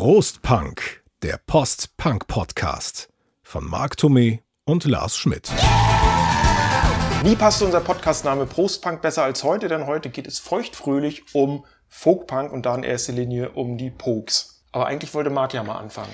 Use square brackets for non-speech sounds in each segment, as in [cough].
Prost Punk, der Post-Punk-Podcast von Marc Thomé und Lars Schmidt. Nie passte unser Podcastname Prostpunk besser als heute, denn heute geht es feuchtfröhlich um Folkpunk und da in erster Linie um die Pokes. Aber eigentlich wollte Marc ja mal anfangen.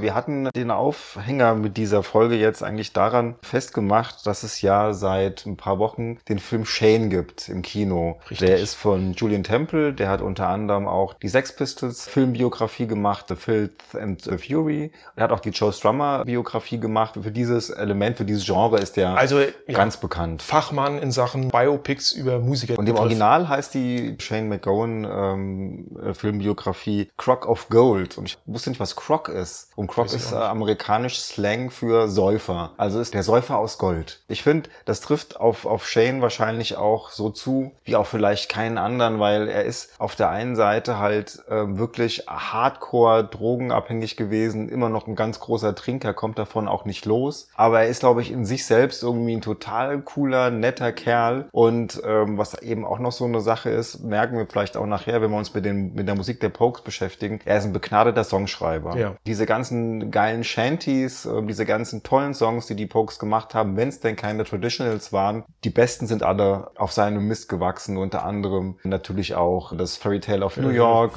Wir hatten den Aufhänger mit dieser Folge jetzt eigentlich daran festgemacht, dass es ja seit ein paar Wochen den Film Shane gibt im Kino. Richtig. Der ist von Julian Temple, der hat unter anderem auch die Sex Pistols Filmbiografie gemacht, The Filth and the Fury. Er hat auch die Joe Strummer Biografie gemacht. Für dieses Element, für dieses Genre ist der Also ja, ganz bekannt. Fachmann in Sachen Biopics über Musiker. Und im Original heißt die Shane McGowan ähm, äh, Filmbiografie Crock of Gold. Und ich wusste nicht, was Crock ist. Und Ich ist äh, amerikanisch Slang für Säufer. Also ist der Säufer aus Gold. Ich finde, das trifft auf, auf Shane wahrscheinlich auch so zu, wie auch vielleicht keinen anderen, weil er ist auf der einen Seite halt äh, wirklich hardcore drogenabhängig gewesen, immer noch ein ganz großer Trinker, kommt davon auch nicht los. Aber er ist, glaube ich, in sich selbst irgendwie ein total cooler, netter Kerl. Und ähm, was eben auch noch so eine Sache ist, merken wir vielleicht auch nachher, wenn wir uns mit, den, mit der Musik der Pokes beschäftigen, er ist ein begnadeter Songschreiber. Ja. Diese ganzen geilen Shanties, äh, diese ganzen tollen Songs, die die Pokes gemacht haben, wenn es denn keine Traditionals waren, die besten sind alle auf seinem Mist gewachsen, unter anderem natürlich auch das Fairy Tale of New Mhm. York.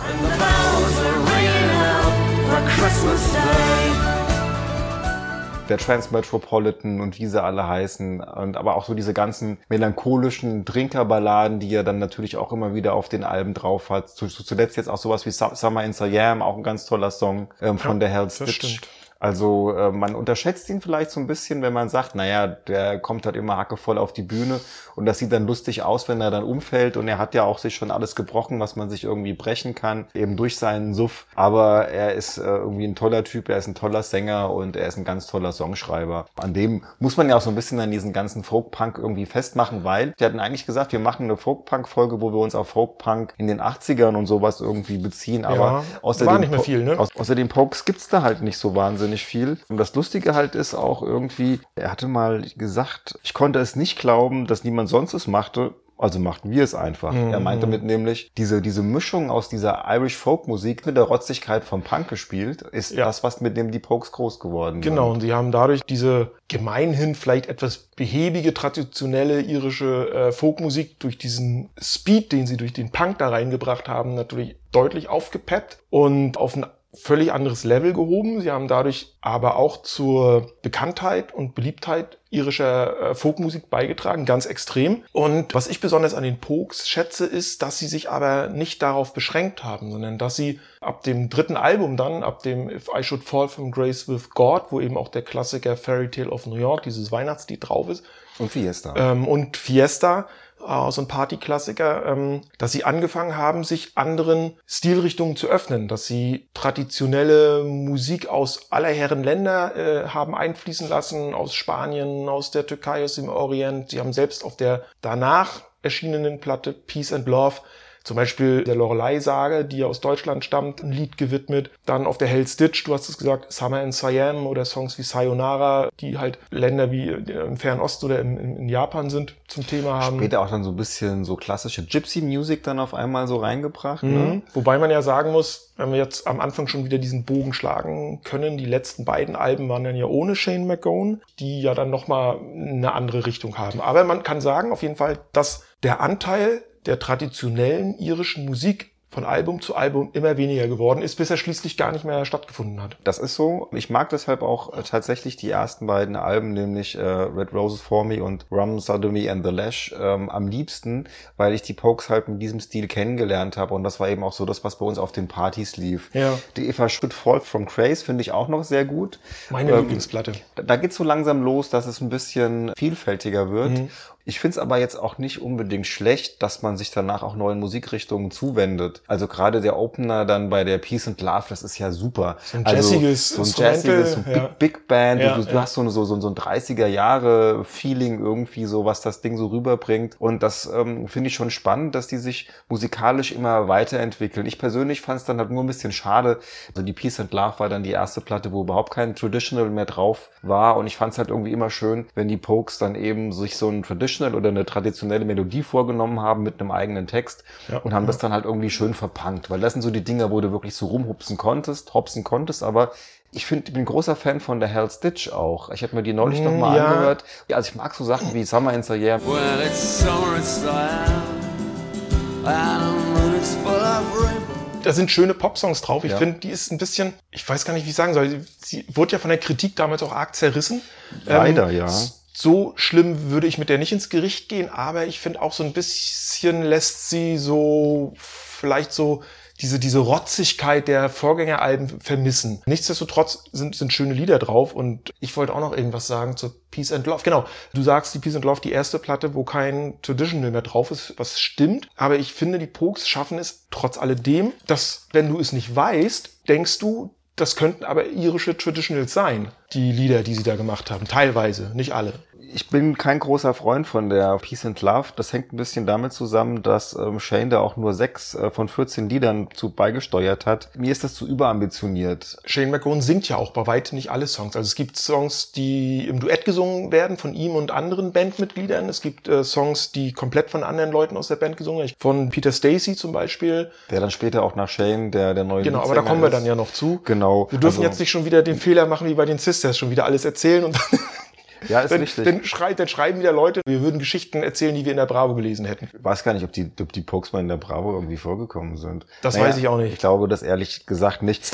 Der Transmetropolitan und wie sie alle heißen und aber auch so diese ganzen melancholischen Drinkerballaden, die er dann natürlich auch immer wieder auf den Alben drauf hat. Zu, zu, zuletzt jetzt auch sowas wie Su- Summer in Siam, auch ein ganz toller Song ähm, von Ja, der Hell's das Ditch. stimmt. Also äh, man unterschätzt ihn vielleicht so ein bisschen, wenn man sagt, naja, der kommt halt immer hackevoll auf die Bühne und das sieht dann lustig aus, wenn er dann umfällt und er hat ja auch sich schon alles gebrochen, was man sich irgendwie brechen kann, eben durch seinen Suff. Aber er ist äh, irgendwie ein toller Typ, er ist ein toller Sänger und er ist ein ganz toller Songschreiber. An dem muss man ja auch so ein bisschen an diesen ganzen Folk-Punk irgendwie festmachen, weil wir hatten eigentlich gesagt, wir machen eine Folk-Punk-Folge, wo wir uns auf Folk-Punk in den 80ern und sowas irgendwie beziehen. Aber Ja, außer den viel, ne? Außer den Pokes gibt's da halt nicht so wahnsinnig viel. Und das Lustige halt ist auch irgendwie, er hatte mal gesagt, ich konnte es nicht glauben, dass niemand sonst es machte. Also machten wir es einfach. Mhm. Er meinte damit nämlich, diese, diese Mischung aus dieser Irish Folk Musik mit der Rotzigkeit vom Punk gespielt, ist Ja. das, was mit dem die Pokes groß geworden Genau, sind. und sie haben dadurch diese gemeinhin vielleicht etwas behäbige, traditionelle irische äh, Folkmusik durch diesen Speed, den sie durch den Punk da reingebracht haben, natürlich deutlich aufgepeppt und auf ein völlig anderes Level gehoben. Sie haben dadurch aber auch zur Bekanntheit und Beliebtheit irischer äh, Folkmusik beigetragen, ganz extrem. Und was ich besonders an den Pokes schätze, ist, dass sie sich aber nicht darauf beschränkt haben, sondern dass sie ab dem dritten Album dann, ab dem If I Should Fall from Grace with God, wo eben auch der Klassiker Fairy Tale of New York, dieses Weihnachtslied drauf ist, Und Fiesta. ähm, und Fiesta, äh, so ein Partyklassiker, ähm, dass sie angefangen haben, sich anderen Stilrichtungen zu öffnen, dass sie traditionelle Musik aus aller Herren Länder äh, haben einfließen lassen, aus Spanien, aus der Türkei, aus dem Orient. Sie haben selbst auf der danach erschienenen Platte Peace and Love zum Beispiel der Lorelei-Sage, die aus Deutschland stammt, ein Lied gewidmet. Dann auf der Hell's Ditch, du hast es gesagt, Summer in Siam oder Songs wie Sayonara, die halt Länder wie äh, im Fernen Osten oder im, in, in Japan sind, zum Thema haben. Später auch dann so ein bisschen so klassische Gypsy Music dann auf einmal so reingebracht. Ne? Mhm. Wobei man ja sagen muss, wenn wir jetzt am Anfang schon wieder diesen Bogen schlagen können, die letzten beiden Alben waren dann ja ohne Shane McGowan, die ja dann nochmal eine andere Richtung haben. Aber man kann sagen auf jeden Fall, dass der Anteil der traditionellen irischen Musik von Album zu Album immer weniger geworden ist, bis er schließlich gar nicht mehr stattgefunden hat. Das ist so. Ich mag deshalb auch äh, tatsächlich die ersten beiden Alben, nämlich äh, Red Roses for Me und Rum Sodomy and the Lash, ähm, am liebsten, weil ich die Pokes halt mit diesem Stil kennengelernt habe und das war eben auch so das, was bei uns auf den Partys lief. Ja. Die Eva Should Fall from Craze finde ich auch noch sehr gut. Meine Ähm, Lieblingsplatte. Da- Da geht's so langsam los, dass es ein bisschen vielfältiger wird. Mhm. Ich finde es aber jetzt auch nicht unbedingt schlecht, dass man sich danach auch neuen Musikrichtungen zuwendet. Also gerade der Opener dann bei der Peace and Love, das ist ja super. So ein also, jazziges so ein jazziges, so ein Big, ja. Big Band. Ja, du, du ja. hast so, eine- so, so, so ein 30er Jahre Feeling irgendwie so, was das Ding so rüberbringt. Und das ähm, finde ich schon spannend, dass die sich musikalisch immer weiterentwickeln. Ich persönlich fand es dann halt nur ein bisschen schade. Also die Peace and Love war dann die erste Platte, wo überhaupt kein Traditional mehr drauf war. Und ich fand es halt irgendwie immer schön, wenn die Pokes dann eben sich so ein Traditional Traditional oder eine traditionelle Melodie vorgenommen haben mit einem eigenen Text Ja. und haben das dann halt irgendwie schön verpunkt. Weil das sind so die Dinger, wo du wirklich so rumhupsen konntest, hopsen konntest, aber ich finde, ich bin ein großer Fan von der Hell's Ditch auch. Ich habe mir die neulich Mm, noch mal ja. angehört. Ja, also ich mag so Sachen wie Summer in the Year. Well, it's summer. Da sind schöne Popsongs drauf. Ich Ja. finde, die ist ein bisschen, ich weiß gar nicht, wie ich sagen soll. Sie, sie wurde ja von der Kritik damals auch arg zerrissen. Leider, ja. So schlimm würde ich mit der nicht ins Gericht gehen, aber ich finde auch so ein bisschen lässt sie so vielleicht so diese, diese Rotzigkeit der Vorgängeralben vermissen. Nichtsdestotrotz sind, sind schöne Lieder drauf und ich wollte auch noch irgendwas sagen zu Peace and Love. Genau, du sagst die Peace and Love, die erste Platte, wo kein Traditional mehr drauf ist, was stimmt. Aber ich finde, die Pokes schaffen es trotz alledem, dass, wenn du es nicht weißt, denkst du, das könnten aber irische Traditionals sein, die Lieder, die sie da gemacht haben. Teilweise, nicht alle. Ich bin kein großer Freund von der Peace and Love. Das hängt ein bisschen damit zusammen, dass ähm, Shane da auch nur sechs äh, von 14 Liedern zu beigesteuert hat. Mir ist das zu überambitioniert. Shane McGowan singt ja auch bei weitem nicht alle Songs. Also es gibt Songs, die im Duett gesungen werden von ihm und anderen Bandmitgliedern. Es gibt äh, Songs, die komplett von anderen Leuten aus der Band gesungen werden. Von Peter Stacy zum Beispiel. Der dann später auch nach Shane, der, der neue Genau, aber da kommen wir ist. dann ja noch zu. Genau. Wir dürfen Also, jetzt nicht schon wieder den Fehler machen wie bei den Sisters, schon wieder alles erzählen und Ja, ist dann, richtig. dann, schreit, dann schreiben wieder Leute, wir würden Geschichten erzählen, die wir in der Bravo gelesen hätten. Ich weiß gar nicht, ob die, ob die Pokes mal in der Bravo irgendwie vorgekommen sind. Das weiß ich auch nicht. Ich glaube das ehrlich gesagt nicht.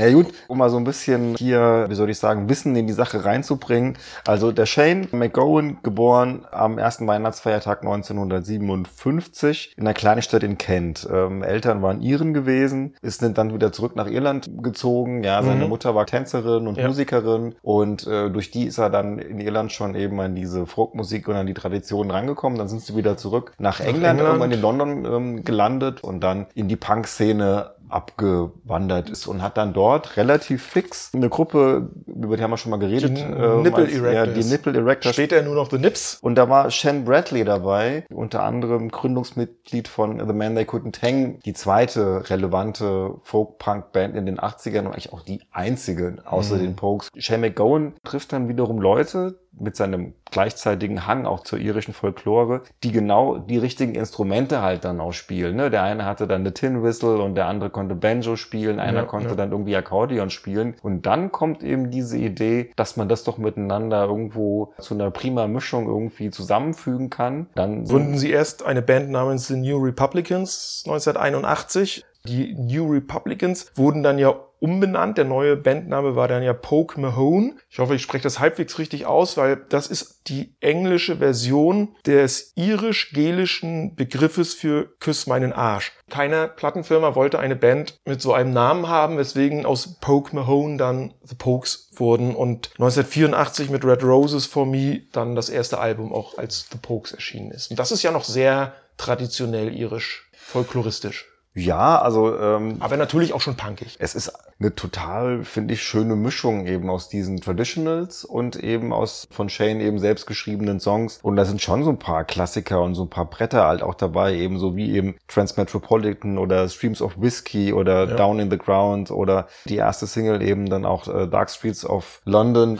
Ja gut, um mal so ein bisschen hier, wie soll ich sagen, Wissen in die Sache reinzubringen. Also der Shane McGowan, geboren am ersten Weihnachtsfeiertag 1957 in einer kleinen Stadt in Kent. Ähm, Eltern waren Iren gewesen, ist dann wieder zurück nach Irland gezogen. Ja, seine Mhm. Mutter war Tänzerin und Ja. Musikerin und äh, durch die ist er dann in Irland schon eben an diese Folkmusik und an die Traditionen rangekommen. Dann sind sie wieder zurück nach England, England. irgendwann in London ähm, gelandet und dann in die Punk-Szene abgewandert ist und hat dann dort relativ fix eine Gruppe, über die haben wir schon mal geredet, Die ähm, Nipple als- ja, Erectors. die Nipple Erectors. Später nur noch The Nips. Und da war Shan Bradley dabei, unter anderem Gründungsmitglied von The Man They Couldn't Hang, die zweite relevante Folk-Punk-Band in den 80ern und eigentlich auch die einzige außer Mhm. den Pokes. Shane McGowan trifft dann wiederum Leute mit seinem gleichzeitigen Hang auch zur irischen Folklore, die genau die richtigen Instrumente halt dann auch spielen. Ne? Der eine hatte dann eine Tin Whistle und der andere konnte Banjo spielen, einer Ja, konnte ja. dann irgendwie Akkordeon spielen. Und dann kommt eben diese Idee, dass man das doch miteinander irgendwo zu einer prima Mischung irgendwie zusammenfügen kann. Dann gründen sie erst eine Band namens The New Republicans 1981. Die New Republicans wurden dann ja umbenannt. Der neue Bandname war dann ja Poke Mahone. Ich hoffe, ich spreche das halbwegs richtig aus, weil das ist die englische Version des irisch-gelischen Begriffes für Küss meinen Arsch. Keine Plattenfirma wollte eine Band mit so einem Namen haben, weswegen aus Poke Mahone dann The Pokes wurden und 1984 mit Red Roses for Me dann das erste Album auch als The Pokes erschienen ist. Und das ist ja noch sehr traditionell irisch, folkloristisch. Ja, also ähm, Aber natürlich auch schon punkig. es ist eine total, finde ich, schöne Mischung eben aus diesen Traditionals und eben aus von Shane eben selbst geschriebenen Songs. Und da sind schon so ein paar Klassiker und so ein paar Bretter halt auch dabei, eben so wie eben Transmetropolitan oder Streams of Whiskey oder Ja. Down in the Ground oder die erste Single eben dann auch äh, Dark Streets of London.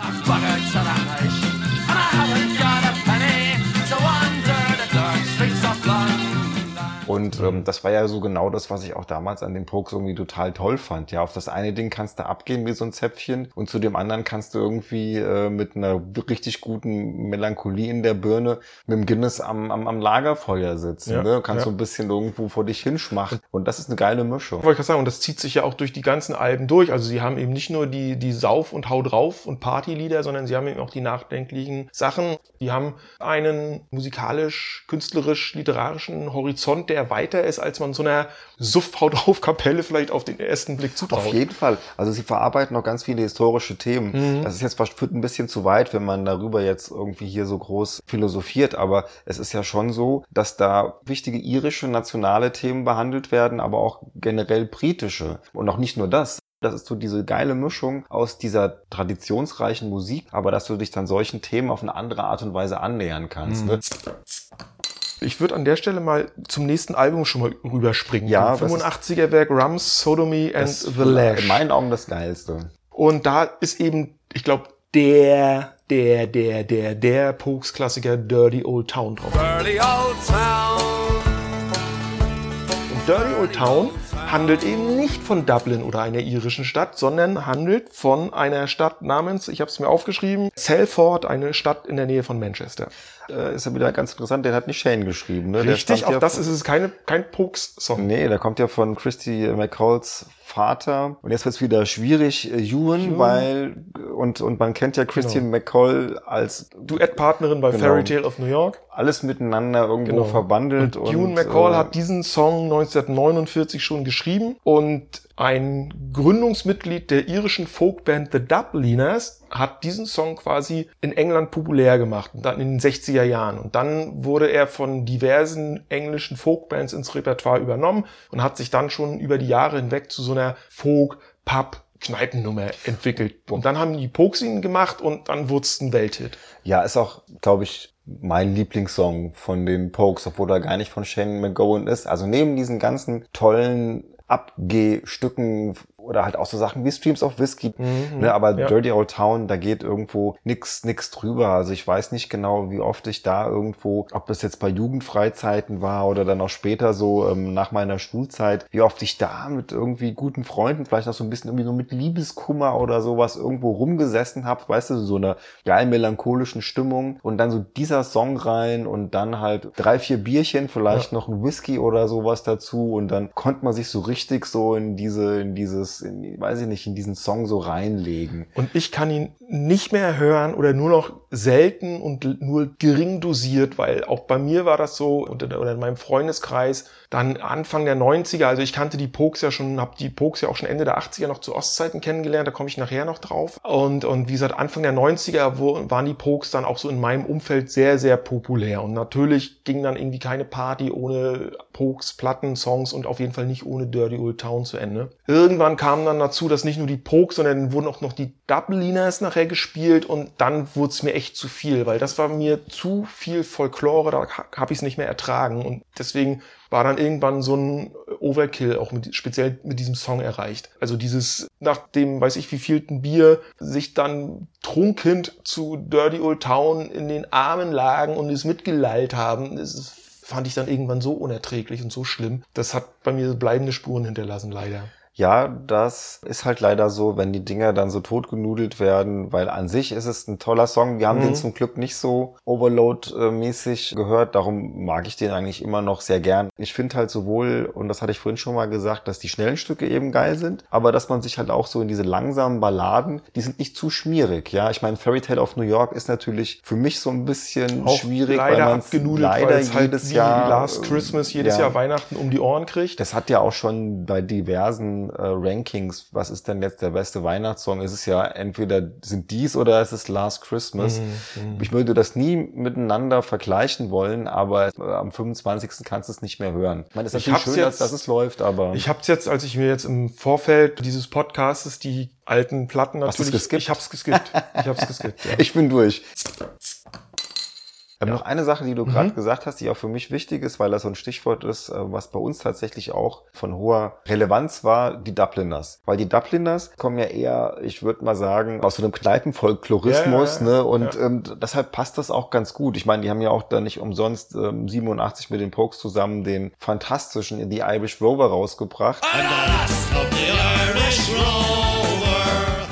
Und ähm, das war ja so genau das, was ich auch damals an den Pokes irgendwie total toll fand. Ja, auf das eine Ding kannst du abgehen wie so ein Zäpfchen und zu dem anderen kannst du irgendwie äh, mit einer richtig guten Melancholie in der Birne mit dem Guinness am, am, am Lagerfeuer sitzen. Ja, ne? Du kannst ja. so ein bisschen irgendwo vor dich hinschmachen. Und das ist eine geile Mischung. Wollte ich gerade sagen, und das zieht sich ja auch durch die ganzen Alben durch. Also sie haben eben nicht nur die, die Sauf- und Hau drauf und Partylieder, sondern sie haben eben auch die nachdenklichen Sachen. Die haben einen musikalisch, künstlerisch, literarischen Horizont, der weiter ist, als man so einer Suff-Hau drauf Kapelle vielleicht auf den ersten Blick zutraut. Auf jeden Fall. Also sie verarbeiten noch ganz viele historische Themen. Mhm. Das ist jetzt fast ein bisschen zu weit, wenn man darüber jetzt irgendwie hier so groß philosophiert, aber es ist ja schon so, dass da wichtige irische nationale Themen behandelt werden, aber auch generell britische. Und auch nicht nur das. Das ist so diese geile Mischung aus dieser traditionsreichen Musik, aber dass du dich dann solchen Themen auf eine andere Art und Weise annähern kannst. Mhm. Ne? Ich würde an der Stelle mal zum nächsten Album schon mal rüberspringen. Ja, Dem was 85er Werk Rums, Sodomy and the Lash. in meinen Augen das Geilste. Und da ist eben, ich glaube, der der, der, der, der Pokes-Klassiker Dirty Old Town drauf. Dirty old town. Und Dirty Old Town handelt eben nicht von Dublin oder einer irischen Stadt, sondern handelt von einer Stadt namens, ich habe es mir aufgeschrieben, Salford, eine Stadt in der Nähe von Manchester. Äh, ist ja wieder ganz interessant, den hat nicht Shane geschrieben. Ne? Der Richtig, auch ja das ist es keine, kein Pokes-Song. Nee, der kommt ja von Christy McCalls Vater. Und jetzt wird's wieder schwierig, äh, Ewan, weil, und, und man kennt ja Christian McCall als Duettpartnerin bei Genau. Fairy Tale of New York. alles miteinander irgendwo Genau. verbandelt. Und Ewan McCall äh, hat diesen Song 1949 schon geschrieben und ein Gründungsmitglied der irischen Folkband The Dubliners hat diesen Song quasi in England populär gemacht, und dann in den 60er Jahren. Und dann wurde er von diversen englischen Folkbands ins Repertoire übernommen und hat sich dann schon über die Jahre hinweg zu so einer Folk-Pub Kneipennummer entwickelt. Und dann haben die Pokes ihn gemacht und dann wurde es ein Welthit. Ja, ist auch, glaube ich, mein Lieblingssong von den Pokes, obwohl er gar nicht von Shane McGowan ist. Also neben diesen ganzen tollen Abgehstücken oder halt auch so Sachen wie Streams of Whiskey, ne, aber ja. Dirty Old Town, da geht irgendwo nix, nix drüber. Also ich weiß nicht genau, wie oft ich da irgendwo, ob das jetzt bei Jugendfreizeiten war oder dann auch später so ähm, nach meiner Schulzeit, wie oft ich da mit irgendwie guten Freunden, vielleicht auch so ein bisschen irgendwie so mit Liebeskummer oder sowas irgendwo rumgesessen habe, weißt du, so einer geil melancholischen Stimmung und dann so dieser Song rein und dann halt drei, vier Bierchen, vielleicht noch ein Whisky oder sowas dazu und dann konnte man sich so richtig so in diese, in dieses, in, weiß ich nicht, in diesen Song so reinlegen. Und ich kann ihn nicht mehr hören oder nur noch selten und nur gering dosiert, weil auch bei mir war das so oder, in meinem Freundeskreis dann Anfang der 90er, also ich kannte die Pokes ja schon, habe die Pokes ja auch schon Ende der 80er noch zu Ostzeiten kennengelernt, da komme ich nachher noch drauf. Und, und wie gesagt, Anfang der 90er wo, waren die Pokes dann auch so in meinem Umfeld sehr, sehr populär. Und natürlich ging dann irgendwie keine Party ohne Pokes, Platten, Songs und auf jeden Fall nicht ohne Dirty Old Town zu Ende. Irgendwann kam dann dazu, dass nicht nur die Pokes, sondern wurden auch noch die Dubliners nachher gespielt und dann wurde es mir echt zu viel, weil das war mir zu viel Folklore, da habe ich es nicht mehr ertragen und deswegen war dann irgendwann so ein Overkill auch mit, speziell mit diesem Song erreicht. Also dieses nach dem, weiß ich wie vielten Bier, sich dann trunkend zu Dirty Old Town in den Armen lagen und es mitgelallt haben, das fand ich dann irgendwann so unerträglich und so schlimm. Das hat bei mir bleibende Spuren hinterlassen, leider. Ja, das ist halt leider so, wenn die Dinger dann so totgenudelt werden, weil an sich ist es ein toller Song. Wir haben Mhm. den zum Glück nicht so Overload-mäßig gehört, darum mag ich den eigentlich immer noch sehr gern. Ich finde halt sowohl, und das hatte ich vorhin schon mal gesagt, dass die schnellen Stücke eben geil sind, aber dass man sich halt auch so in diese langsamen Balladen, die sind nicht zu schmierig, ja. Ich meine, Fairy Tale of New York ist natürlich für mich so ein bisschen Auch schwierig, leider weil man abgenudelt, leider es halt jedes wie Jahr Last Christmas jedes ja. Jahr Weihnachten um die Ohren kriegt. Das hat ja auch schon bei diversen äh, Rankings, was ist denn jetzt der beste Weihnachtssong? Ist es ja entweder sind dies oder ist es Last Christmas. Mhm, Ich würde das nie miteinander vergleichen wollen, aber äh, am 25. kannst du es nicht mehr hören. Ich meine, es ist Ich natürlich schön, dass, jetzt- dass es läuft, aber Ich habe jetzt, als ich mir jetzt im Vorfeld dieses Podcastes die alten Platten Hast natürlich, geskippt? ich hab's geskippt, ich hab's geskippt. Ja. [laughs] ich bin durch. Aber noch eine Sache, die du Mhm. gerade gesagt hast, die auch für mich wichtig ist, weil das so ein Stichwort ist, äh, was bei uns tatsächlich auch von hoher Relevanz war, die Dubliners. Weil die Dubliners kommen ja eher, ich würde mal sagen, aus so einem Kneipenfolklorismus, Ja, ja, ja. ne? Und Ja. ähm, deshalb passt das auch ganz gut. Ich meine, die haben ja auch da nicht umsonst ähm, 87 mit den Pokes zusammen den fantastischen The Irish Rover rausgebracht.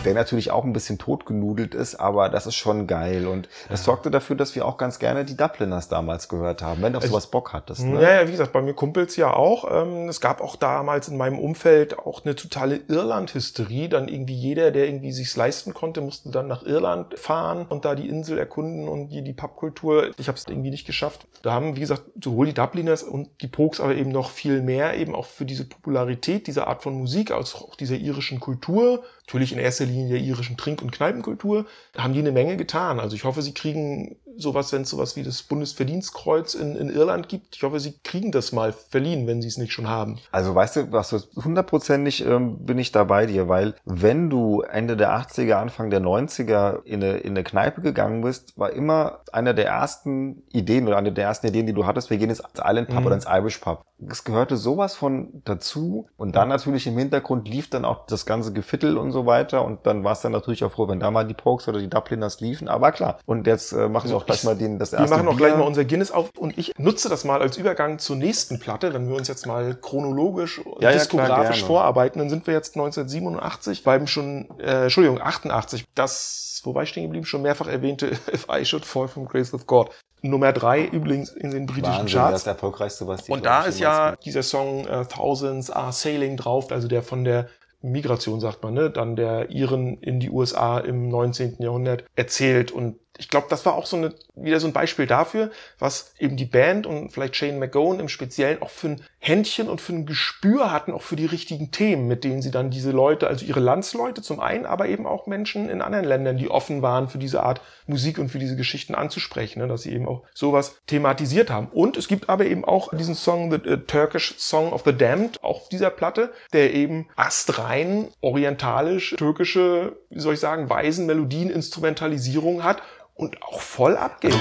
Der natürlich auch ein bisschen totgenudelt ist, aber das ist schon geil. Und das sorgte dafür, dass wir auch ganz gerne die Dubliners damals gehört haben, wenn du auf sowas Bock hattest. Ne? Ja, ja, wie gesagt, bei mir Kumpels ja auch. Ähm, es gab auch damals in meinem Umfeld auch eine totale Irland-Hysterie. Dann irgendwie jeder, der irgendwie sich's leisten konnte, musste dann nach Irland fahren und da die Insel erkunden und die, die Pubkultur. Ich habe es irgendwie nicht geschafft. Da haben, wie gesagt, sowohl die Dubliners und die Pokes, aber eben noch viel mehr eben auch für diese Popularität dieser Art von Musik, als auch dieser irischen Kultur, natürlich in erster Linie der irischen Trink- und Kneipenkultur, haben die eine Menge getan. Also ich hoffe, sie kriegen sowas, wenn es sowas wie das Bundesverdienstkreuz in, in Irland gibt. Ich hoffe, sie kriegen das mal verliehen, wenn sie es nicht schon haben. Also weißt du, was hundertprozentig ähm, bin ich da bei dir, weil wenn du Ende der 80er, Anfang der 90er in eine, in eine Kneipe gegangen bist, war immer einer der ersten Ideen oder eine der ersten Ideen, die du hattest, wir gehen jetzt ins Island Pub Mhm. oder ins Irish Pub. Es gehörte sowas von dazu und dann natürlich im Hintergrund lief dann auch das ganze Gefittel und so weiter und dann war es dann natürlich auch froh, wenn da mal die Pokes oder die Dubliners liefen, aber klar. Und jetzt äh, machen wir auch gleich mal den, das Wir erste machen auch Bier. gleich mal unser Guinness auf und ich nutze das mal als Übergang zur nächsten Platte, wenn wir uns jetzt mal chronologisch und Ja, ja, diskografisch gerne. vorarbeiten, dann sind wir jetzt 1987, beim schon, äh, Entschuldigung, 88, das, wo war ich stehen geblieben, schon mehrfach erwähnte [laughs] If I Should Fall from Grace of God. Nummer drei übrigens in den britischen Wahnsinn, Charts. das erfolgreichste, was die Und da ist ja dieser Song äh, Thousands Are Sailing drauf, also der von der Migration, sagt man, ne? dann der Iren in die USA im 19. Jahrhundert erzählt. Und ich glaube, das war auch so eine, wieder so ein Beispiel dafür, was eben die Band und vielleicht Shane McGowan im Speziellen auch für ein Händchen und für ein Gespür hatten, auch für die richtigen Themen, mit denen sie dann diese Leute, also ihre Landsleute zum einen, aber eben auch Menschen in anderen Ländern, die offen waren für diese Art Musik und für diese Geschichten anzusprechen, ne? dass sie eben auch sowas thematisiert haben. Und es gibt aber eben auch diesen Song, The äh, Turkish Song of the Damned, auf dieser Platte, der eben astrein, orientalisch, türkische, wie soll ich sagen, weisen Melodien, Instrumentalisierung hat und auch voll abgeht.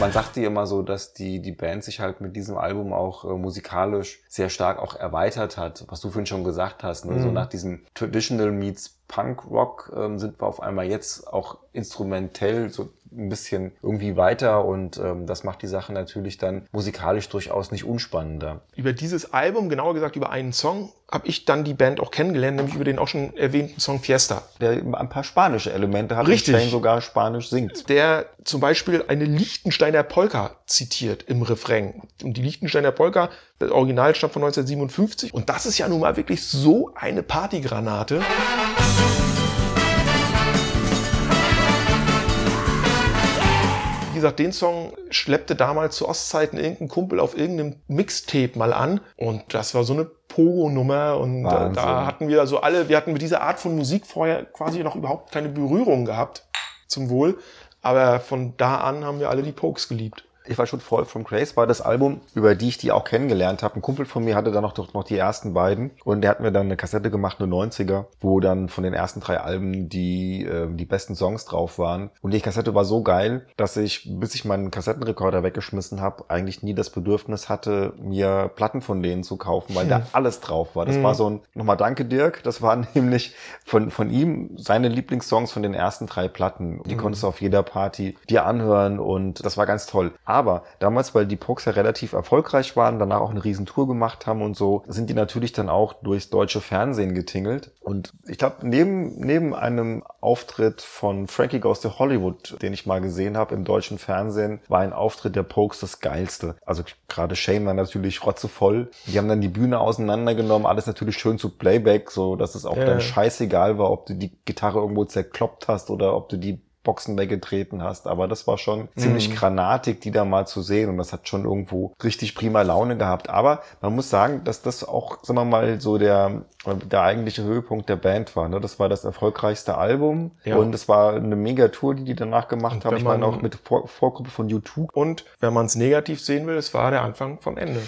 Man sagt dir immer so, dass die, die Band sich halt mit diesem Album auch äh, musikalisch sehr stark auch erweitert hat, was du vorhin schon gesagt hast. Ne? So Mhm. nach diesem Traditional Meets Punk Rock ähm, sind wir auf einmal jetzt auch instrumentell so ein bisschen irgendwie weiter und ähm, das macht die Sache natürlich dann musikalisch durchaus nicht unspannender. Über dieses Album, genauer gesagt über einen Song, habe ich dann die Band auch kennengelernt, nämlich über den auch schon erwähnten Song Fiesta. Der ein paar spanische Elemente hat Richtig. und sogar spanisch singt. der zum Beispiel eine Liechtensteiner Polka zitiert im Refrain. Und die Liechtensteiner Polka, das Original stammt von 1957. Und das ist ja nun mal wirklich so eine Partygranate. Wie gesagt, den Song schleppte damals zu Ostzeiten irgendein Kumpel auf irgendeinem Mixtape mal an. Und das war so eine Pogo-Nummer. Und da, Wahnsinn. da hatten wir also alle, wir hatten mit dieser Art von Musik vorher quasi noch überhaupt keine Berührung gehabt. Zum Wohl. Aber von da an haben wir alle die Pokes geliebt. Ich war schon voll from Grace, war das Album, über die ich die auch kennengelernt habe. Ein Kumpel von mir hatte dann noch, noch die ersten beiden und der hat mir dann eine Kassette gemacht, eine 90er, wo dann von den ersten drei Alben die, äh, die besten Songs drauf waren. Und die Kassette war so geil, dass ich, bis ich meinen Kassettenrekorder weggeschmissen habe, eigentlich nie das Bedürfnis hatte, mir Platten von denen zu kaufen, weil da alles drauf war. Das Hm. war so ein, nochmal danke Dirk, das waren [laughs] nämlich von, von ihm seine Lieblingssongs von den ersten drei Platten. Die Mhm. konntest du auf jeder Party dir anhören und das war ganz toll. Aber damals, weil die Pokes ja relativ erfolgreich waren, danach auch eine Riesentour gemacht haben und so, sind die natürlich dann auch durchs deutsche Fernsehen getingelt. Und ich glaube, neben, neben einem Auftritt von Frankie Goes to Hollywood, den ich mal gesehen habe im deutschen Fernsehen, war ein Auftritt der Pokes das geilste. Also gerade Shane war natürlich rotzevoll. Die haben dann die Bühne auseinandergenommen, alles natürlich schön zu Playback, so dass es auch Ja. dann scheißegal war, ob du die Gitarre irgendwo zerkloppt hast oder ob du die Boxen weggetreten hast. Aber das war schon ziemlich Mhm. granatig, die da mal zu sehen. Und das hat schon irgendwo richtig prima Laune gehabt. Aber man muss sagen, dass das auch, sagen wir mal, so der, der eigentliche Höhepunkt der Band war. Ne? Das war das erfolgreichste Album. Ja. Und es war eine Mega-Tour, die die danach gemacht Und haben. Ich meine auch mit Vor Vorgruppe von YouTube. Und wenn man es negativ sehen will, es war der Anfang vom Ende.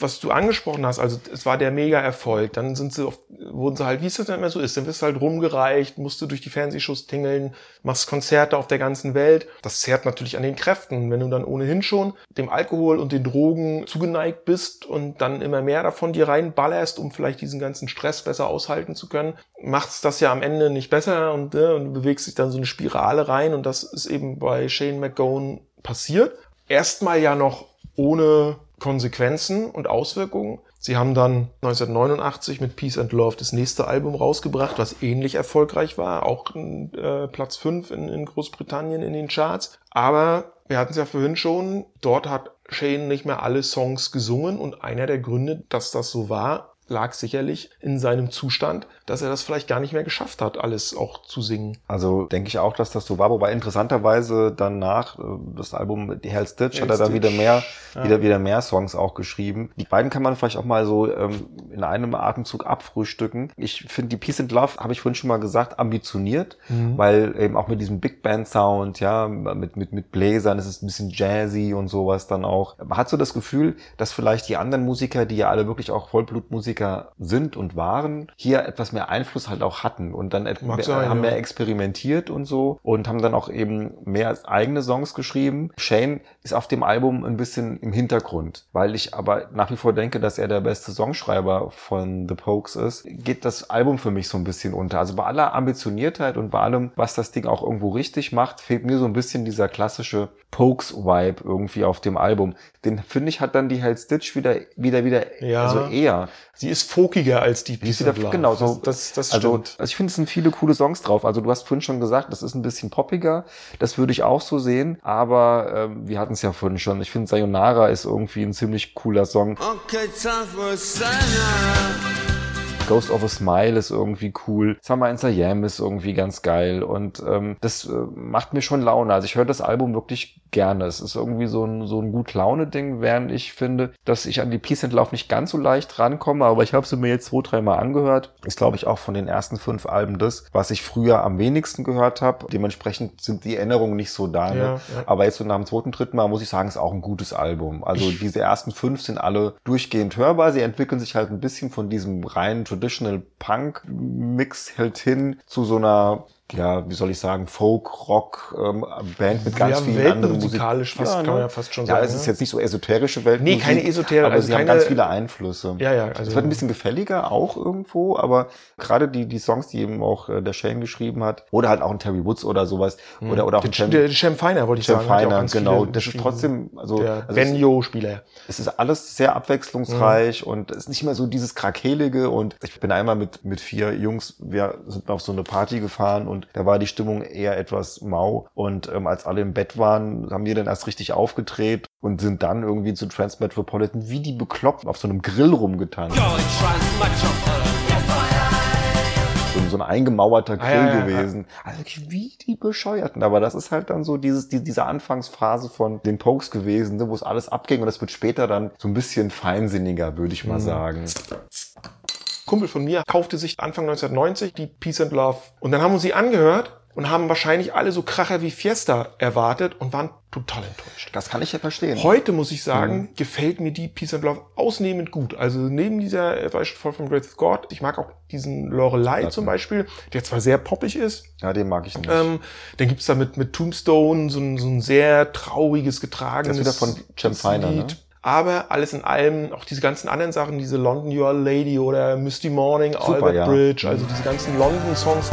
Was du angesprochen hast, also es war der Mega-Erfolg. Dann sind sie auf, wurden sie halt, wie es dann immer so ist, dann wirst du halt rumgereicht, musst du durch die Fernsehshows tingeln, machst Konzerte auf der ganzen Welt. Das zehrt natürlich an den Kräften. Wenn du dann ohnehin schon dem Alkohol und den Drogen zugeneigt bist und dann immer mehr davon dir reinballerst, um vielleicht diesen ganzen Stress besser aushalten zu können, macht's das ja am Ende nicht besser und, äh, und du bewegst dich dann so eine Spirale rein und das ist eben bei Shane McGowan passiert. Erstmal ja noch ohne Konsequenzen und Auswirkungen. Sie haben dann 1989 mit Peace and Love das nächste Album rausgebracht, was ähnlich erfolgreich war, auch äh, Platz 5 in, in Großbritannien in den Charts. Aber wir hatten es ja vorhin schon, dort hat Shane nicht mehr alle Songs gesungen und einer der Gründe, dass das so war, lag sicherlich in seinem Zustand, dass er das vielleicht gar nicht mehr geschafft hat, alles auch zu singen. Also denke ich auch, dass das so war. Wobei interessanterweise danach äh, das Album Die Hell's Ditch hat er dann wieder mehr, Ja. wieder wieder mehr Songs auch geschrieben. Die beiden kann man vielleicht auch mal so ähm, in einem Atemzug abfrühstücken. Ich finde die Peace and Love, habe ich vorhin schon mal gesagt, ambitioniert, Mhm. weil eben auch mit diesem Big Band Sound, ja, mit mit mit Bläsern, es ist ein bisschen jazzy und sowas dann auch. Man hat so das Gefühl, dass vielleicht die anderen Musiker, die ja alle wirklich auch Vollblutmusiker sind und waren, hier etwas mehr Einfluss halt auch hatten und dann Mag sein, haben ja. mehr experimentiert und so und haben dann auch eben mehr eigene Songs geschrieben. Shane ist auf dem Album ein bisschen im Hintergrund, weil ich aber nach wie vor denke, dass er der beste Songschreiber von The Pokes ist, geht das Album für mich so ein bisschen unter. Also bei aller Ambitioniertheit und bei allem, was das Ding auch irgendwo richtig macht, fehlt mir so ein bisschen dieser klassische Pokes-Vibe irgendwie auf dem Album. Den finde ich hat dann die Hell's Ditch wieder, wieder, wieder, Ja. also eher. Sie ist folkiger als die Peace wieder, genau, so, das, das, also, stimmt. also ich finde, es sind viele coole Songs drauf. Also du hast vorhin schon gesagt, das ist ein bisschen poppiger. Das würde ich auch so sehen. Aber ähm, wir hatten es ja vorhin schon. Ich finde, Sayonara ist irgendwie ein ziemlich cooler Song. Okay, time for a sign Ghost of a Smile ist irgendwie cool. Summer in Siam ist irgendwie ganz geil. Und ähm, das äh, macht mir schon Laune. Also ich höre das Album wirklich gerne. Es ist irgendwie so ein, so ein gut Laune-Ding, während ich finde, dass ich an die Peace and Love nicht ganz so leicht rankomme. Aber ich habe sie mir jetzt zwei, dreimal angehört. Ist, glaube ich, auch von den ersten fünf Alben das, was ich früher am wenigsten gehört habe. Dementsprechend sind die Erinnerungen nicht so da. Ne? Ja, ja. Aber jetzt so nach dem zweiten, dritten Mal muss ich sagen, ist auch ein gutes Album. Also diese ersten fünf sind alle durchgehend hörbar. Sie entwickeln sich halt ein bisschen von diesem reinen Traditional Punk Mix halt hin zu so einer ja, wie soll ich sagen, Folk, Rock, ähm, Band mit ganz Ja, vielen anderen Musik. weltmusikalisch fast, kann man ja fast schon ja, sagen, es ist ne? jetzt nicht so esoterische Weltmusik. Nee, keine esoterische, aber also sie haben keine- ganz viele Einflüsse. Ja, ja, es also- wird ein bisschen gefälliger auch irgendwo, aber gerade die, die Songs, die eben auch äh, der Shane geschrieben hat, oder halt auch ein Terry Woods oder sowas, oder, oder auch ein Der, der Cem Feiner, wollte ich Cem sagen. ja Feiner, genau. Das ist trotzdem, also, der also es- Benjo-Spieler. es ist alles sehr abwechslungsreich und es ist nicht mehr so dieses Krakelige und ich bin einmal mit, mit vier Jungs, wir sind auf so eine Party gefahren und da war die Stimmung eher etwas mau und ähm, als alle im Bett waren, haben wir dann erst richtig aufgedreht und sind dann irgendwie zu Transmetropolitan wie die bekloppt auf so einem Grill rumgetanzt. So, ein eingemauerter Grill Ah, ja, ja, ja. gewesen. Also wirklich wie die Bescheuerten. Aber das ist halt dann so dieses, die, diese Anfangsphase von den Pokes gewesen, ne, wo es alles abging und das wird später dann so ein bisschen feinsinniger, würde ich mal Mhm. sagen. Kumpel von mir kaufte sich Anfang 1990 die Peace and Love. Und dann haben wir sie angehört und haben wahrscheinlich alle so Kracher wie Fiesta erwartet und waren total enttäuscht. Das kann ich ja verstehen. Heute muss ich sagen, Mhm. gefällt mir die Peace and Love ausnehmend gut. Also neben dieser äh, Beispiel von Great God, ich mag auch diesen Lorelei zum. Beispiel, der zwar sehr poppig ist. Ja, den mag ich nicht. Ähm, dann gibt's da mit, mit Tombstone so ein, so ein sehr trauriges, getragenes Das ist wieder von Cem Feiner, ne? Aber alles in allem, auch diese ganzen anderen Sachen, diese London You Are Lady oder Misty Morning, Super, Albert ja. Bridge, also diese ganzen London-Songs.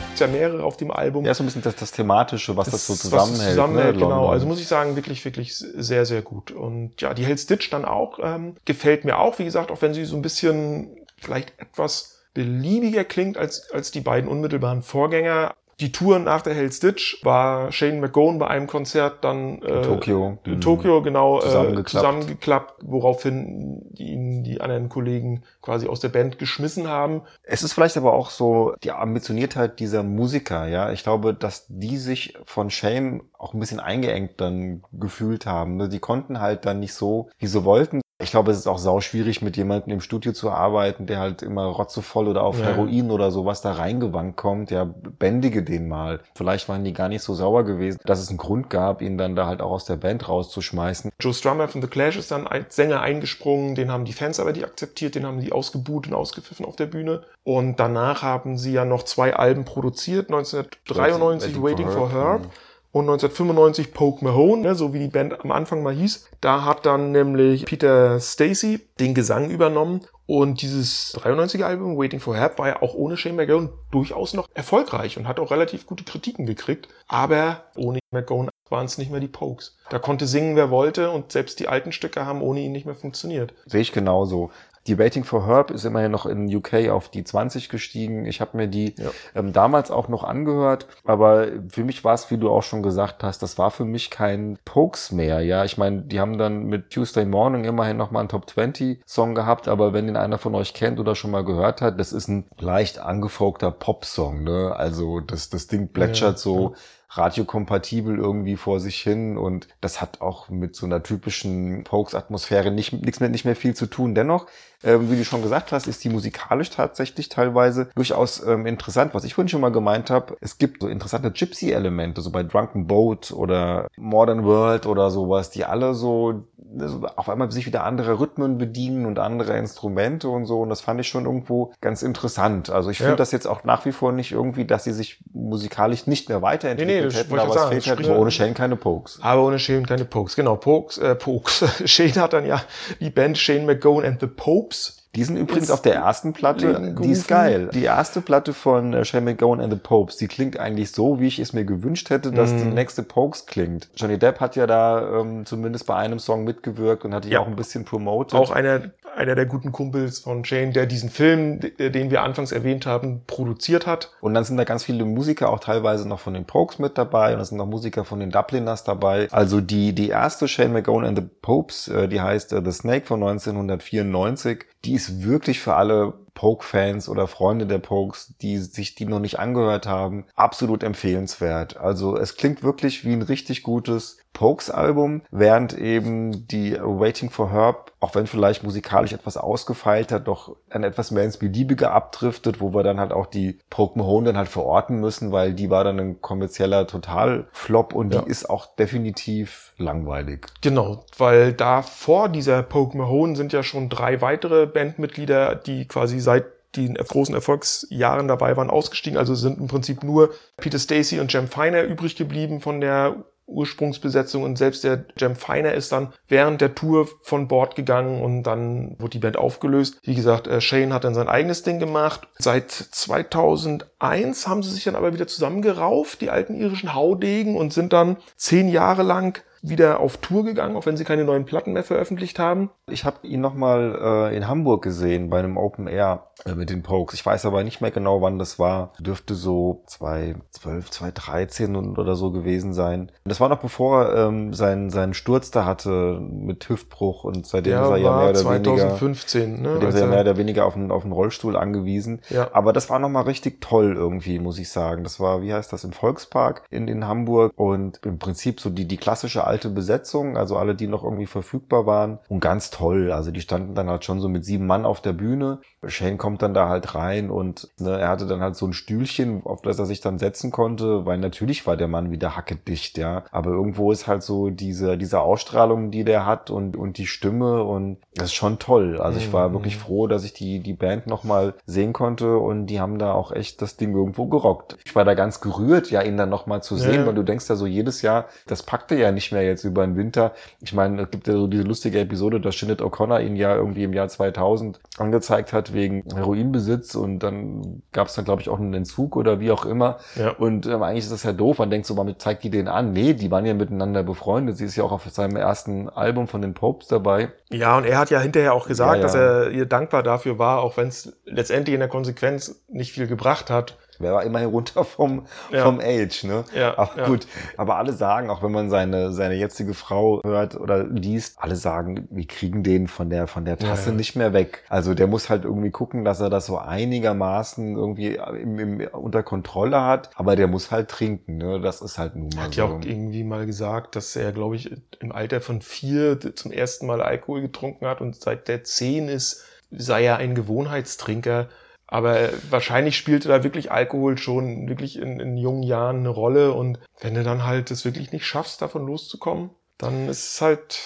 Es gibt ja mehrere auf dem Album. ja, so ein bisschen das, das Thematische, was das, so was zusammenhält. zusammenhält, ne, genau. London. Also muss ich sagen, wirklich, wirklich sehr, sehr gut. Und ja, die Hell's Ditch dann auch, ähm, gefällt mir auch, wie gesagt, auch wenn sie so ein bisschen vielleicht etwas beliebiger klingt als, als die beiden unmittelbaren Vorgänger. Die Tour nach der Hell's Ditch war Shane McGowan bei einem Konzert dann äh, In Tokio. in Mhm. Tokio genau äh, Zusammengeklappt. zusammengeklappt, woraufhin die, ihn die anderen Kollegen quasi aus der Band geschmissen haben. Es ist vielleicht aber auch so die Ambitioniertheit dieser Musiker, ja. Ich glaube, dass die sich von Shane auch ein bisschen eingeengt dann gefühlt haben. ne? Die konnten halt dann nicht so, wie sie wollten. Ich glaube, es ist auch sau schwierig, mit jemandem im Studio zu arbeiten, der halt immer rotzevoll oder auf Ja. Heroin oder sowas da reingewankt kommt. Ja, bändige den mal. Vielleicht waren die gar nicht so sauer gewesen, dass es einen Grund gab, ihn dann da halt auch aus der Band rauszuschmeißen. Joe Strummer von The Clash ist dann als Sänger eingesprungen, den haben die Fans aber nicht akzeptiert, den haben die ausgebuht und ausgepfiffen auf der Bühne. Und danach haben sie ja noch zwei Alben produziert, 1993 Waiting for Her Mhm. Und 1995 Poke Mahone, ne, so wie die Band am Anfang mal hieß. Da hat dann nämlich Peter Stacy den Gesang übernommen und dieses 93er Album Waiting for Help war ja auch ohne Shane McGowan durchaus noch erfolgreich und hat auch relativ gute Kritiken gekriegt. Aber ohne McGowan waren es nicht mehr die Pokes. Da konnte singen, wer wollte und selbst die alten Stücke haben ohne ihn nicht mehr funktioniert. Sehe ich genauso. Die Waiting for Herb ist immerhin noch in UK auf die 20 gestiegen. Ich habe mir die ähm, damals auch noch angehört, aber für mich war es, wie du auch schon gesagt hast, das war für mich kein Pokes mehr. Ja, ich meine, die haben dann mit Tuesday Morning immerhin noch mal einen Top 20 Song gehabt, aber wenn den einer von euch kennt oder schon mal gehört hat, das ist ein leicht angefolgter Pop-Song. Ne? Also das, das Ding plätschert so radiokompatibel irgendwie vor sich hin und das hat auch mit so einer typischen Pokes-Atmosphäre nicht, nichts mehr, nicht mehr viel zu tun. Dennoch, ähm, wie du schon gesagt hast, ist die musikalisch tatsächlich teilweise durchaus ähm, interessant. Was ich vorhin schon mal gemeint habe, es gibt so interessante Gypsy-Elemente, so bei Drunken Boat oder Modern World oder sowas, die alle so also auf einmal sich wieder andere Rhythmen bedienen und andere Instrumente und so. Und das fand ich schon irgendwo ganz interessant. Also ich Ja. finde das jetzt auch nach wie vor nicht irgendwie, dass sie sich musikalisch nicht mehr weiterentwickelt Nee, nee, das hätten, aber es sagen. fehlt halt nur ohne Shane keine Pokes. Aber ohne Shane keine Pokes. Genau, Pokes, äh, Pokes. [laughs] Shane hat dann ja die Band Shane McGowan and the Popes. Die sind übrigens auf der ersten Platte, die ist geil. Die erste Platte von äh, Shane McGowan and the Popes, die klingt eigentlich so, wie ich es mir gewünscht hätte, dass Mhm. die nächste Pokes klingt. Johnny Depp hat ja da ähm, zumindest bei einem Song mitgewirkt und hat die Ja. auch ein bisschen promoted. Auch einer, einer der guten Kumpels von Shane, der diesen Film, d- den wir anfangs erwähnt haben, produziert hat. Und dann sind da ganz viele Musiker auch teilweise noch von den Pokes mit dabei und es sind noch Musiker von den Dubliners dabei. Also die, die erste Shane McGowan and the Popes, äh, die heißt äh, The Snake von 1994, die ist wirklich für alle Poke-Fans oder Freunde der Pokes, die sich die noch nicht angehört haben, absolut empfehlenswert. Also es klingt wirklich wie ein richtig gutes Pokes-Album, während eben die Waiting for Herb, auch wenn vielleicht musikalisch etwas ausgefeilter, doch dann etwas mehr ins Beliebige abdriftet, wo wir dann halt auch die Poke Mahone dann halt verorten müssen, weil die war dann ein kommerzieller Totalflop und Ja. die ist auch definitiv langweilig. Genau, weil da vor dieser Poke Mahone sind ja schon drei weitere Bandmitglieder, die quasi seit den großen Erfolgsjahren dabei waren, ausgestiegen. Also sind im Prinzip nur Peter Stacy und Jem Finer übrig geblieben von der Ursprungsbesetzung und selbst der Jem Finer ist dann während der Tour von Bord gegangen und dann wurde die Band aufgelöst. Wie gesagt, äh, Shane hat dann sein eigenes Ding gemacht. Seit 2001 haben sie sich dann aber wieder zusammengerauft, die alten irischen Haudegen und sind dann zehn Jahre lang wieder auf Tour gegangen, auch wenn sie keine neuen Platten mehr veröffentlicht haben. Ich habe ihn nochmal äh, in Hamburg gesehen bei einem Open Air äh, mit den Pokes. Ich weiß aber nicht mehr genau, wann das war. Dürfte so 2012, 2013 und- oder so gewesen sein. Das war noch bevor er ähm, seinen, seinen Sturz da hatte mit Hüftbruch und seitdem ist er ja mehr oder weniger 2015. Ne, Seitdem als ist er er- mehr oder weniger auf einen, auf einen Rollstuhl angewiesen. Ja. Aber das war nochmal richtig toll irgendwie, muss ich sagen. Das war, wie heißt das, im Volkspark in, in Hamburg und im Prinzip so die, die klassische alte Besetzung, also alle, die noch irgendwie verfügbar waren. Und ganz toll. Also die standen dann halt schon so mit sieben Mann auf der Bühne. Shane kommt dann da halt rein und ne, er hatte dann halt so ein Stühlchen, auf das er sich dann setzen konnte, weil natürlich war der Mann wieder hackedicht, ja. Aber irgendwo ist halt so diese, diese Ausstrahlung, die der hat und, und die Stimme und das ist schon toll. Also ich war Mhm. wirklich froh, dass ich die, die Band nochmal sehen konnte und die haben da auch echt das Ding irgendwo gerockt. Ich war da ganz gerührt, ja, ihn dann nochmal zu sehen, Ja. weil du denkst ja so jedes Jahr, das packte ja nicht mehr jetzt über den Winter. Ich meine, es gibt ja so diese lustige Episode, dass Shinnet O'Connor ihn ja irgendwie im Jahr 2000 angezeigt hat wegen Heroinbesitz und dann gab es dann, glaube ich, auch einen Entzug oder wie auch immer. Ja. Und ähm, eigentlich ist das ja doof. Man denkt so, warum zeigt die den an? Nee, die waren ja miteinander befreundet. Sie ist ja auch auf seinem ersten Album von den Popes dabei. Ja, und er hat ja hinterher auch gesagt, Ja, ja. dass er ihr dankbar dafür war, auch wenn es letztendlich in der Konsequenz nicht viel gebracht hat. Wer war immerhin runter vom, Ja. vom Age, ne? Ja, Aber ja. gut. Aber alle sagen, auch wenn man seine, seine jetzige Frau hört oder liest, alle sagen, wir kriegen den von der, von der Tasse Ja, nicht mehr weg. Also der muss halt irgendwie gucken, dass er das so einigermaßen irgendwie im, im, unter Kontrolle hat. Aber der muss halt trinken, ne? Das ist halt nun mal Hat so. ja auch irgendwie mal gesagt, dass er, glaube ich, im Alter von vier zum ersten Mal Alkohol getrunken hat und seit der zehn ist, sei er ein Gewohnheitstrinker. Aber wahrscheinlich spielte da wirklich Alkohol schon wirklich in, in jungen Jahren eine Rolle. Und wenn du dann halt es wirklich nicht schaffst, davon loszukommen, dann ist es halt,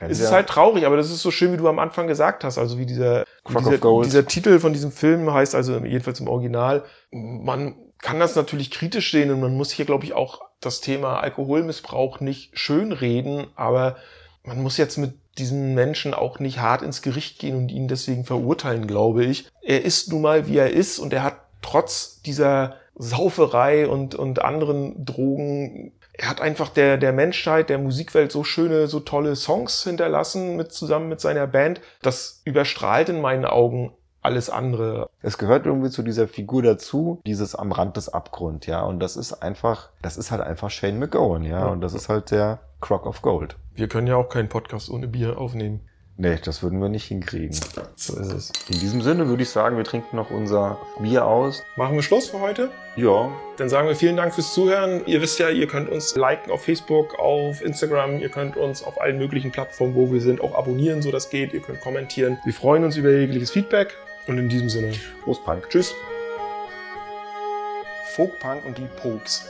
es ist Ja. halt traurig. Aber das ist so schön, wie du am Anfang gesagt hast. Also wie dieser, dieser, dieser Titel von diesem Film heißt, also jedenfalls im Original. Man kann das natürlich kritisch sehen und man muss hier, glaube ich, auch das Thema Alkoholmissbrauch nicht schönreden, aber man muss jetzt mit diesen Menschen auch nicht hart ins Gericht gehen und ihn deswegen verurteilen, glaube ich. Er ist nun mal, wie er ist und er hat trotz dieser Sauferei und, und anderen Drogen, er hat einfach der, der Menschheit, der Musikwelt so schöne, so tolle Songs hinterlassen mit, zusammen mit seiner Band. Das überstrahlt in meinen Augen alles andere. Es gehört irgendwie zu dieser Figur dazu, dieses am Rand des Abgrund, ja. Und das ist einfach, das ist halt einfach Shane McGowan, ja. Ja. Und das ist halt der Crock of Gold. Wir können ja auch keinen Podcast ohne Bier aufnehmen. Nee, das würden wir nicht hinkriegen. So ist es. In diesem Sinne würde ich sagen, wir trinken noch unser Bier aus. Machen wir Schluss für heute? Ja, Dann sagen wir vielen Dank fürs Zuhören. Ihr wisst ja, ihr könnt uns liken auf Facebook, auf Instagram. Ihr könnt uns auf allen möglichen Plattformen, wo wir sind, auch abonnieren, so das geht. Ihr könnt kommentieren. Wir freuen uns über jegliches Feedback. Und in diesem Sinne, Prost Punk. tschüss. Folkpunk und die Pokes.